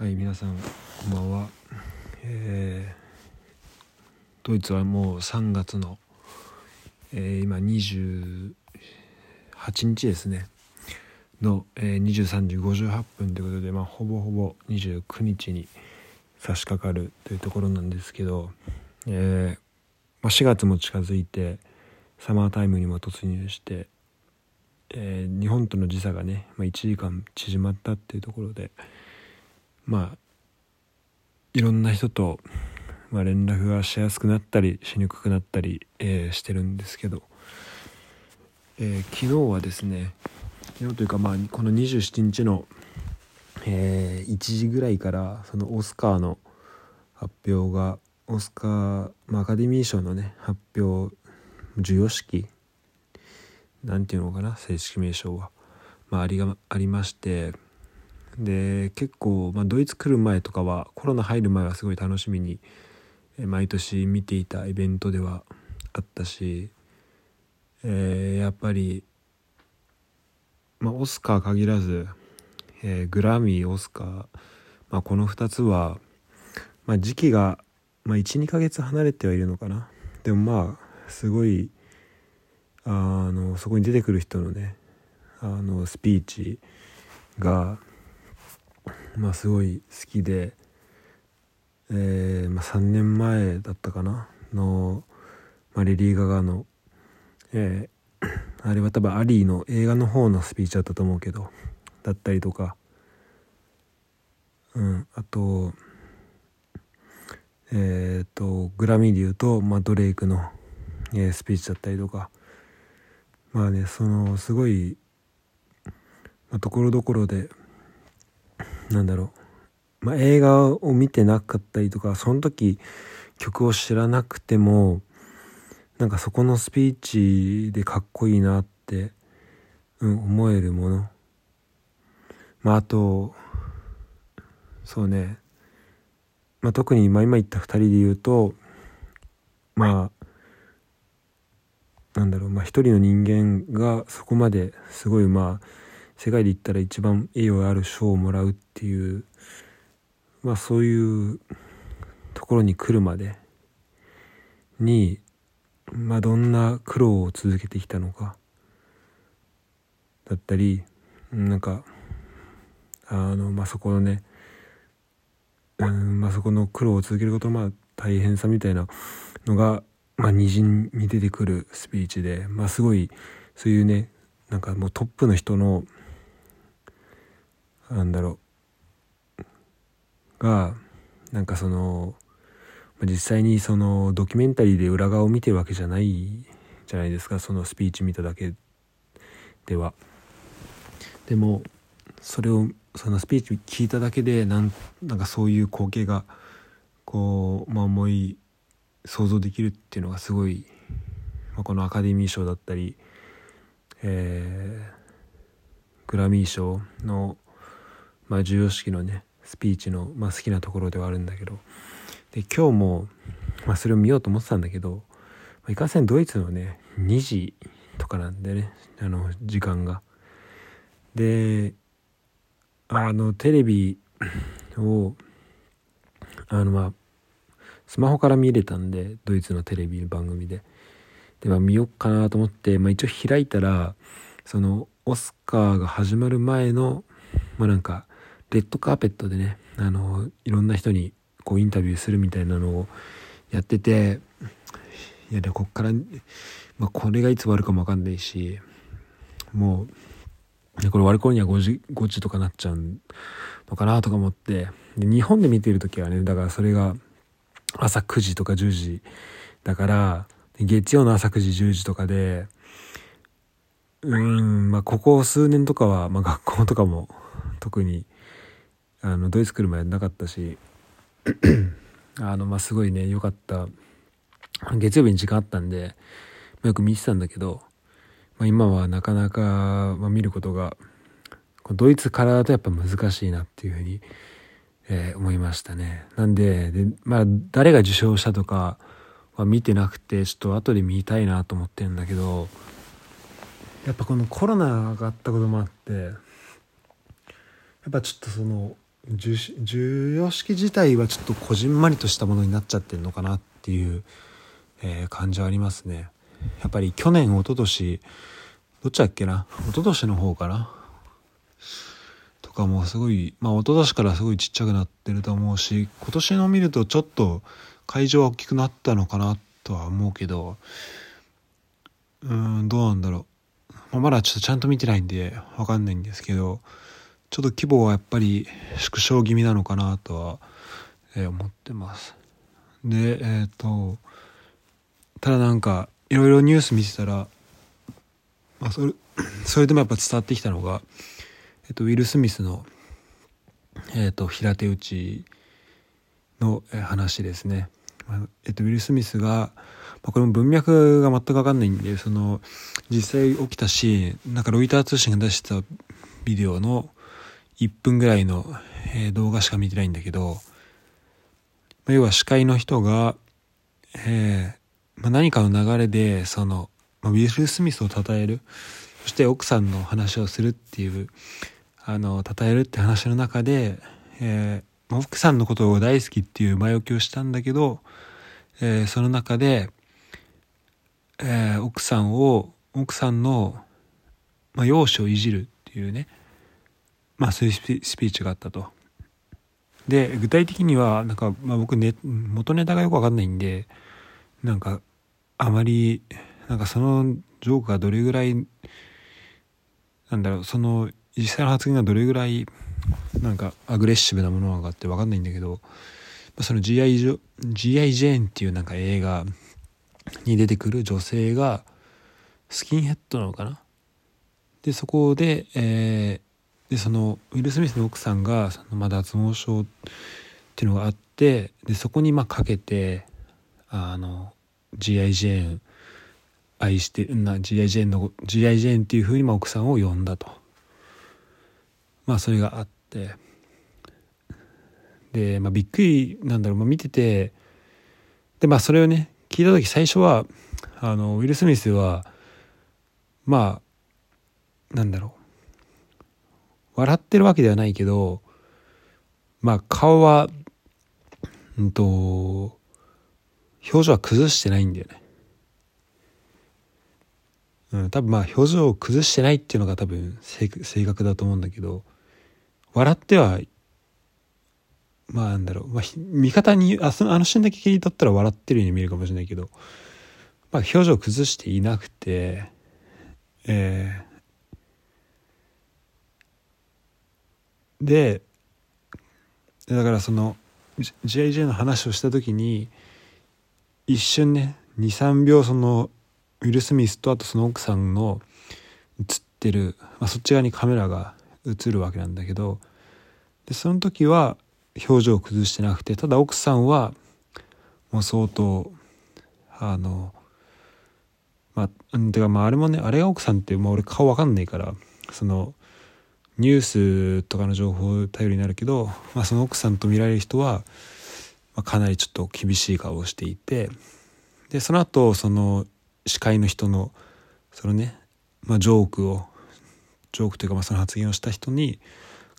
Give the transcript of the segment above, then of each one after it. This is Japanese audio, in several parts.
はい皆さんこんばんは、えー、ドイツはもう3月の、えー、今28日ですね。の、えー、23時58分ということで、まあ、ほぼほぼ29日に差し掛かるというところなんですけど、えーまあ、4月も近づいてサマータイムにも突入して、えー、日本との時差がね、まあ、1時間縮まったっていうところでまあいろんな人と、まあ、連絡がしやすくなったりしにくくなったり、えー、してるんですけど、えー、昨日はですね昨日というかまあこの27日の、えー、1時ぐらいからそのオスカーの発表がオスカー、まあ、アカデミー賞のね発表授与式なんていうのかな正式名称は、まあ、ありがありましてで結構、まあ、ドイツ来る前とかはコロナ入る前はすごい楽しみに毎年見ていたイベントではあったし、えー、やっぱり、まあ、オスカー限らず、えー、グラミーオスカー、まあ、この2つは、まあ、時期が、まあ、12ヶ月離れてはいるのかな。でもまあすごいあのそこに出てくる人のねあのスピーチがまあすごい好きで、えーまあ、3年前だったかな？の、まあ、レディー・ガガの、えー、あれは多分アリーの映画の方のスピーチだったと思うけどだったりとか。うんあとえっ、ー、とグラミーで言うと、まあ、ドレイクの、えー、スピーチだったりとか。まあねそのすごいところどころでなんだろう、まあ、映画を見てなかったりとかその時曲を知らなくてもなんかそこのスピーチでかっこいいなって、うん、思えるもの。まああとそうね、まあ、特に今今言った2人で言うとまあなんだろう。まあ一人の人間がそこまですごいまあ世界で言ったら一番栄誉ある賞をもらうっていうまあそういうところに来るまでにまあどんな苦労を続けてきたのかだったりなんかあのまあそこのねうんまあそこの苦労を続けることのまあ大変さみたいなのがまあにじみ出てくるスピーチでまあすごいそういうねなんかもうトップの人のなんだろうがなんかその実際にそのドキュメンタリーで裏側を見てるわけじゃないじゃないですかそのスピーチ見ただけでは。でもそれをそのスピーチ聞いただけでなんなんかそういう光景がこう、まあ、思い想像できるっていうのがすごい、まあ、このアカデミー賞だったり、えー、グラミー賞のまあ、授与式のねスピーチの、まあ、好きなところではあるんだけどで今日も、まあ、それを見ようと思ってたんだけど、まあ、いかんせんドイツのね2時とかなんでねあの時間が。であのテレビをあのまあスマホから見れたんでドイツのテレビ番組でで、まあ、見よっかなと思って、まあ、一応開いたらそのオスカーが始まる前のまあなんかレッドカーペットでねあのいろんな人にこうインタビューするみたいなのをやってていやでこっから、まあ、これがいつ終わるかも分かんないしもうこれ終わる頃には5時 ,5 時とかなっちゃうのかなとか思ってで日本で見てる時はねだからそれが朝9時とか10時だから月曜の朝9時10時とかでうんまあここ数年とかは、まあ、学校とかも特にあのドイツ来る前なかったし あのまあすごいね良かった月曜日に時間あったんで、まあ、よく見てたんだけど、まあ、今はなかなか、まあ、見ることがドイツからだとやっぱ難しいなっていうふうに、えー、思いましたね。なんでで、まあ、誰が受賞したとかは見てなくてちょっと後で見たいなと思ってるんだけどやっぱこのコロナがあったこともあってやっぱちょっとその授与式自体はちょっとこじんまりとしたものになっちゃってるのかなっていう、えー、感じはありますね。やっぱり去年一昨年どっちだっけな？一昨年の方かな？とかもすごいまあ一昨年からすごいちっちゃくなってると思うし今年の見るとちょっと会場は大きくなったのかなとは思うけどうんどうなんだろう、まあ、まだちょっとちゃんと見てないんでわかんないんですけどちょっと規模はやっぱり縮小気味なのかなとは、え、思ってます。で、えっ、ー、と、ただなんか、いろいろニュース見てたら、まあ、それ、それでもやっぱ伝わってきたのが、えっ、ー、と、ウィル・スミスの、えっ、と、平手打ちの話ですね。えっと、ウィル・スミスが、まあ、これも文脈が全く分かんないんで、その、実際起きたし、なんかロイター通信が出したビデオの、1分ぐらいの、え、動画しか見てないんだけど、ま、要は司会の人が、えーまあ、何かの流れでその、ウィル・スミスを称えるそして奥さんの話をするっていうあの称えるって話の中で、えー、奥さんのことを大好きっていう前置きをしたんだけど、えー、その中で、えー、奥さんを奥さんの、まあ、容姿をいじるっていうねまあそういうスピーチがあったと。で具体的にはなんか、まあ、僕ね元ネタがよくわかんないんでなんかあまりなんかそのジョークがどれぐらいなんだろうその実際の発言がどれぐらいなんかアグレッシブなものなのかって分かんないんだけどまあその G.I. ジョ G.I. ジェーンっていうなんか映画に出てくる女性がスキンヘッドなのかな？でそこで、えでそのウィル・スミスの奥さんがそのまあ脱毛症っていうのがあってでそこにまあかけてあの G.I. ジェーン愛してるな G.I. ジェーンの G.I. ジェーンっていうふうにまあ奥さんを呼んだとまあそれがあってで、まあ、びっくりなんだろう、まあ、見ててでまあそれをね聞いた時最初はあのウィル・スミスはまあなんだろう笑ってるわけではないけど、まあ顔は、うんと、表情は崩してないんだよね。うん、多分まあ表情を崩してないっていうのが多分正確だと思うんだけど、笑っては、まあなんだろう、まあ味方に、あそのあのシーンだけ切り取ったら笑ってるように見えるかもしれないけど、まあ表情を崩していなくて、えー、でだからその GIJ の話をした時に一瞬ね23秒そのウィル・スミスとあとその奥さんの映ってる、まあ、そっち側にカメラが映るわけなんだけどでその時は表情を崩してなくてただ奥さんはもう相当あのまあてかまああれもねあれが奥さんって、まあ、俺顔わかんないからそのニュースとかの情報頼りになるけど、まあ、その奥さんと見られる人は、まあ、かなりちょっと厳しい顔をしていてでその後その司会の人のそのね、まあ、ジョークをジョークというかまあその発言をした人に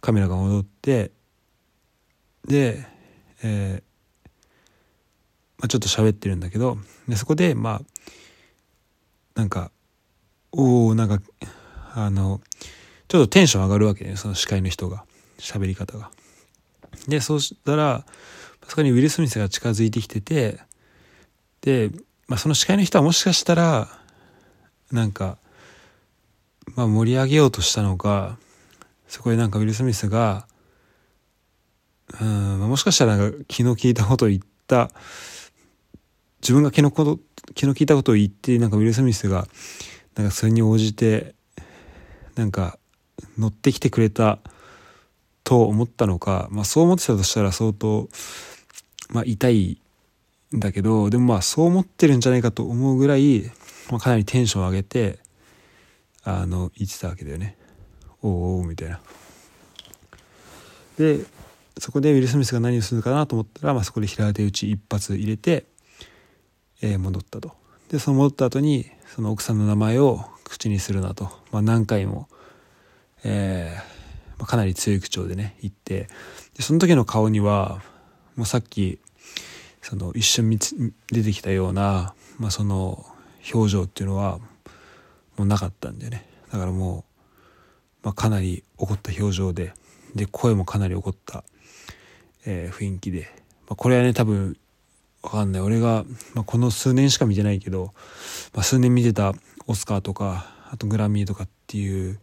カメラが戻ってで、えーまあ、ちょっと喋ってるんだけどでそこでまあなんかおおなんかあのちょっとテンション上がるわけね、その司会の人が。喋り方が。で、そうしたら、そこにウィル・スミスが近づいてきてて、で、まあ、その司会の人はもしかしたら、なんか、まあ、盛り上げようとしたのか、そこでなんかウィル・スミスが、うん、もしかしたらなんか気の利いたことを言った、自分が気のこと、気の利いたことを言って、なんかウィル・スミスが、なんかそれに応じて、なんか乗ってきてくれたと思ったのか、まあ、そう思ってたとしたら相当、まあ、痛いんだけどでもまあそう思ってるんじゃないかと思うぐらい、まあ、かなりテンション上げてあの言ってたわけだよね。おおみたいな。でそこでウィル・スミスが何をするかなと思ったら、まあ、そこで平手打ち一発入れて、えー、戻ったと。でその戻った後にその奥さんの名前を口にするなと、まあ、何回もえー、ま、かなり強い口調でね言ってでその時の顔にはもうさっきその一瞬出てきたような、まあ、その表情っていうのはもうなかったんでね。だからもう、まあ、かなり怒った表情でで声もかなり怒った、えー、雰囲気で、まあ、これはね多分わかんない。俺が、まあ、この数年しか見てないけど、まあ、数年見てたオスカーとかあとグラミーとかっていう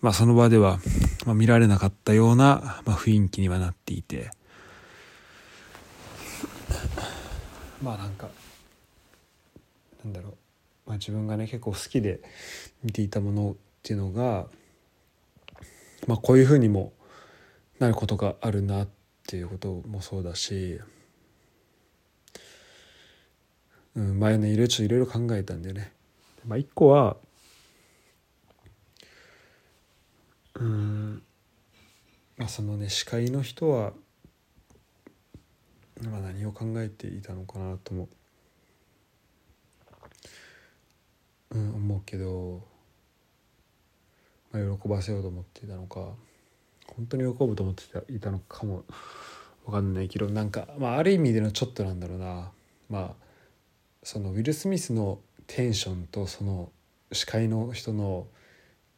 まあその場では、まあ、見られなかったような、まあ、雰囲気にはなっていてまあなんかなんだろう、まあ、自分がね結構好きで見ていたものっていうのが、まあ、こういうふうにもなることがあるなっていうこともそうだし、うん、前ねいろいろ考えたんだよね。まあ、一個はうん。そのね司会の人は、まあ、何を考えていたのかなとも、うん、思うけど、まあ、喜ばせようと思っていたのか本当に喜ぶと思っていたのかも分かんないけどなんか、まあ、ある意味でのちょっとなんだろうな。まあそのウィル・スミスのテンションとその司会の人の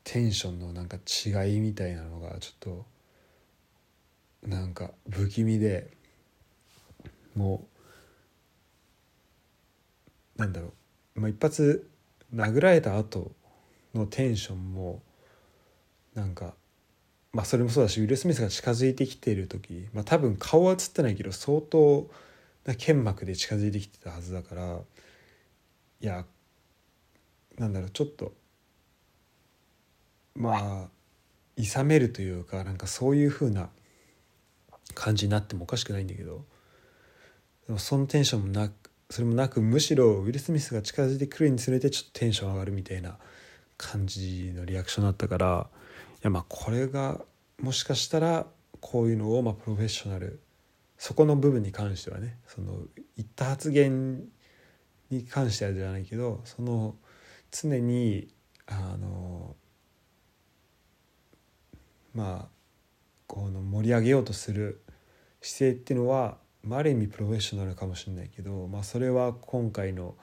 テンションのなんか違いみたいなのがちょっとなんか不気味でもうなんだろう、まあ、一発殴られた後のテンションもなんかまあそれもそうだしウィル・スミスが近づいてきている時、まあ、多分顔は映ってないけど相当な剣幕で近づいてきてたはずだからいやなんだろうちょっとまあ諌めるというかなんかそういう風な感じになってもおかしくないんだけどでもそのテンションもなくそれもなくむしろウィル・スミスが近づいてくるにつれてちょっとテンション上がるみたいな感じのリアクションだったからいやまあこれがもしかしたらこういうのをまあプロフェッショナルそこの部分に関してはねその言った発言に関してはじゃないけどその常にあのまあこの盛り上げようとする姿勢っていうのは、まあ、ある意味プロフェッショナルかもしれないけど、まあ、それは今回の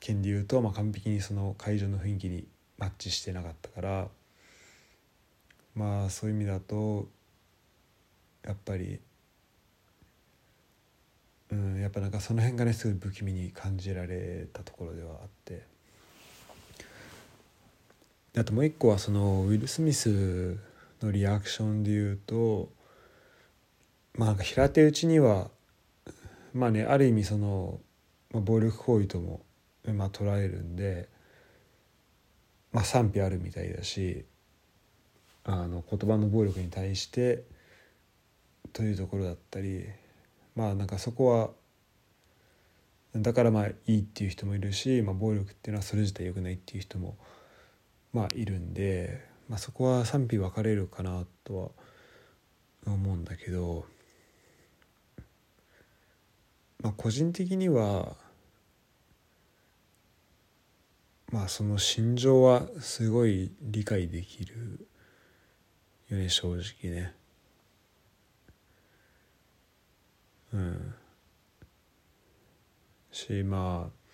件で言うと、まあ、完璧にその会場の雰囲気にマッチしてなかったからまあそういう意味だとやっぱりうんやっぱなんかその辺がねすごい不気味に感じられたところではあって。あともう一個はそのウィル・スミスのリアクションで言うとまあ平手打ちにはまあねある意味その、まあ、暴力行為とも、まあ、捉えるんで、まあ、賛否あるみたいだしあの言葉の暴力に対してというところだったりまあなんかそこはだからまあいいっていう人もいるし、まあ、暴力っていうのはそれ自体良くないっていう人もまあいるんでまあ、そこは賛否分かれるかなとは思うんだけど、まあ、個人的にはまあその心情はすごい理解できるよね正直ね。うん。しまあ、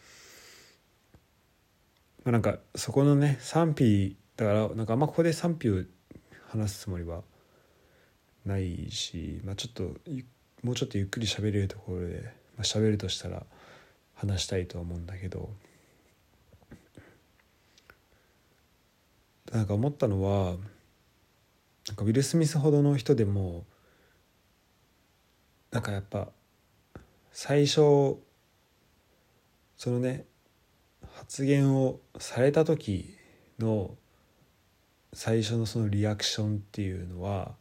まあ、なんかそこのね賛否だからなんかあんまここで賛否を話すつもりはないし、まあ、ちょっともうちょっとゆっくり喋れるところで、まあ、喋るとしたら話したいとは思うんだけどなんか思ったのはなんかウィル・スミスほどの人でもなんかやっぱ最初そのね発言をされた時の最初のそのリアクションっていうのは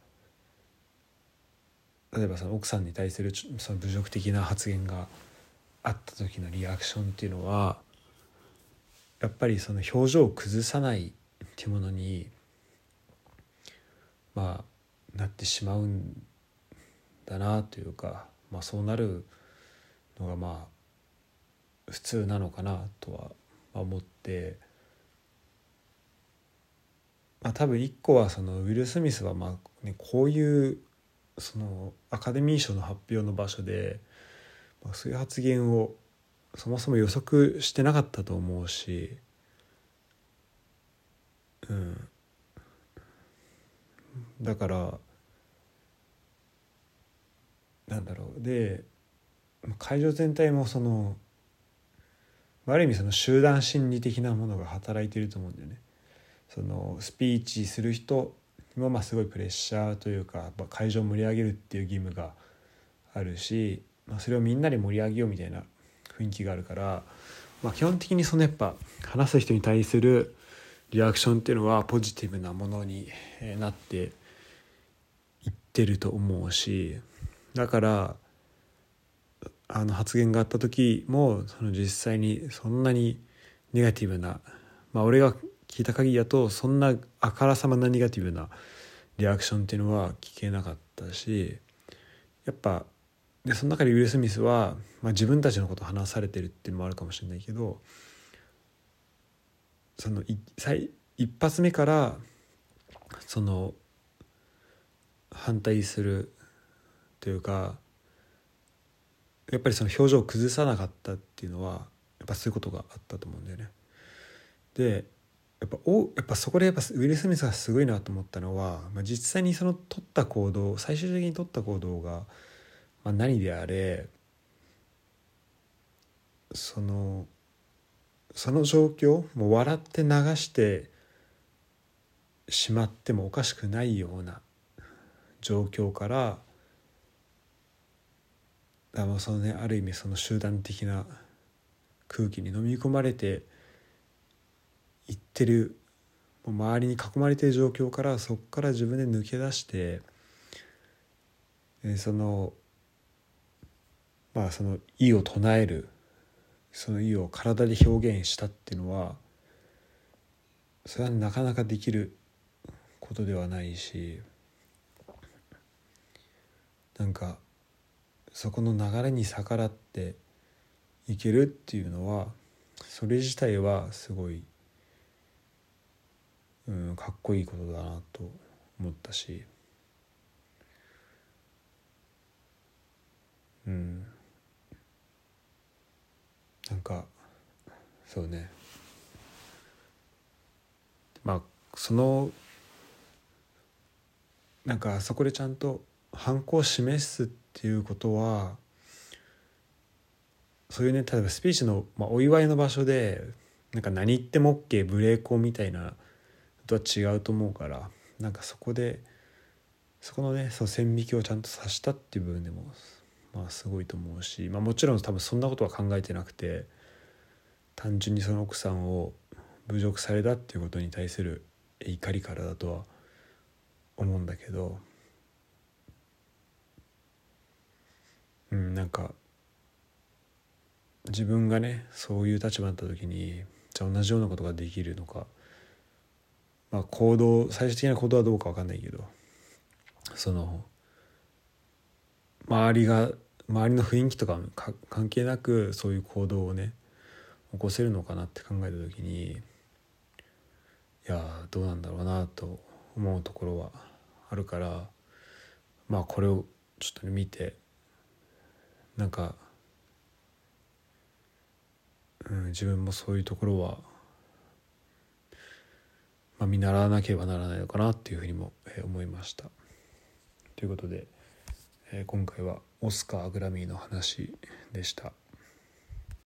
例えばその奥さんに対するその侮辱的な発言があった時のリアクションっていうのはやっぱりその表情を崩さないっていうものにまあなってしまうんだなというか、まあ、そうなるのがまあ普通なのかなとは思って。まあ、多分一個はそのウィル・スミスはまあ、ね、こういうそのアカデミー賞の発表の場所で、まあ、そういう発言をそもそも予測してなかったと思うし、うん、だからなんだろうで会場全体もそのある意味その集団心理的なものが働いてると思うんだよね。そのスピーチする人もまあすごいプレッシャーというか会場を盛り上げるっていう義務があるし、まあ、それをみんなで盛り上げようみたいな雰囲気があるから、まあ、基本的にそのやっぱ話す人に対するリアクションっていうのはポジティブなものになっていってると思うしだからあの発言があった時もその実際にそんなにネガティブなまあ俺が聞いた限りだとそんなあからさまなネガティブなリアクションっていうのは聞けなかったしやっぱでその中でウィル・スミスは、まあ、自分たちのことを話されてるっていうのもあるかもしれないけどそのい一発目からその反対するというかやっぱりその表情を崩さなかったっていうのはやっぱそういうことがあったと思うんだよね。でやっぱおやっぱそこでやっぱウィル・スミスがすごいなと思ったのは、まあ、実際にその取った行動最終的に取った行動が、まあ、何であれそのその状況もう笑って流してしまってもおかしくないような状況からあのそのねある意味その集団的な空気に飲み込まれていってる周りに囲まれてる状況からそこから自分で抜け出してそのまあその意を唱えるその意を体で表現したっていうのはそれはなかなかできることではないしなんかそこの流れに逆らっていけるっていうのはそれ自体はすごい、うん、かっこいいことだなと思ったし、うん、なんかそうね。まあそのなんかそこでちゃんと反抗を示すっていうことはそういうね例えばスピーチの、まあ、お祝いの場所でなんか何言っても OK ブレーコンみたいなとは違うと思うからなんかそこでそこのねその線引きをちゃんとさしたっていう部分でもまあすごいと思うし、まあ、もちろん多分そんなことは考えてなくて単純にその奥さんを侮辱されたっていうことに対する怒りからだとは思うんだけどうんなんか自分がねそういう立場になった時にじゃあ同じようなことができるのかまあ行動最終的な行動はどうか分かんないけどその周りが周りの雰囲気とか関係なくそういう行動をね起こせるのかなって考えた時にいやどうなんだろうなと思うところはあるからまあこれをちょっと、見てなんか、うん、自分もそういうところは、まあ、見習わなければならないのかなっていうふうにも、え、思いました。ということで、え、今回はオスカー・グラミーの話でした。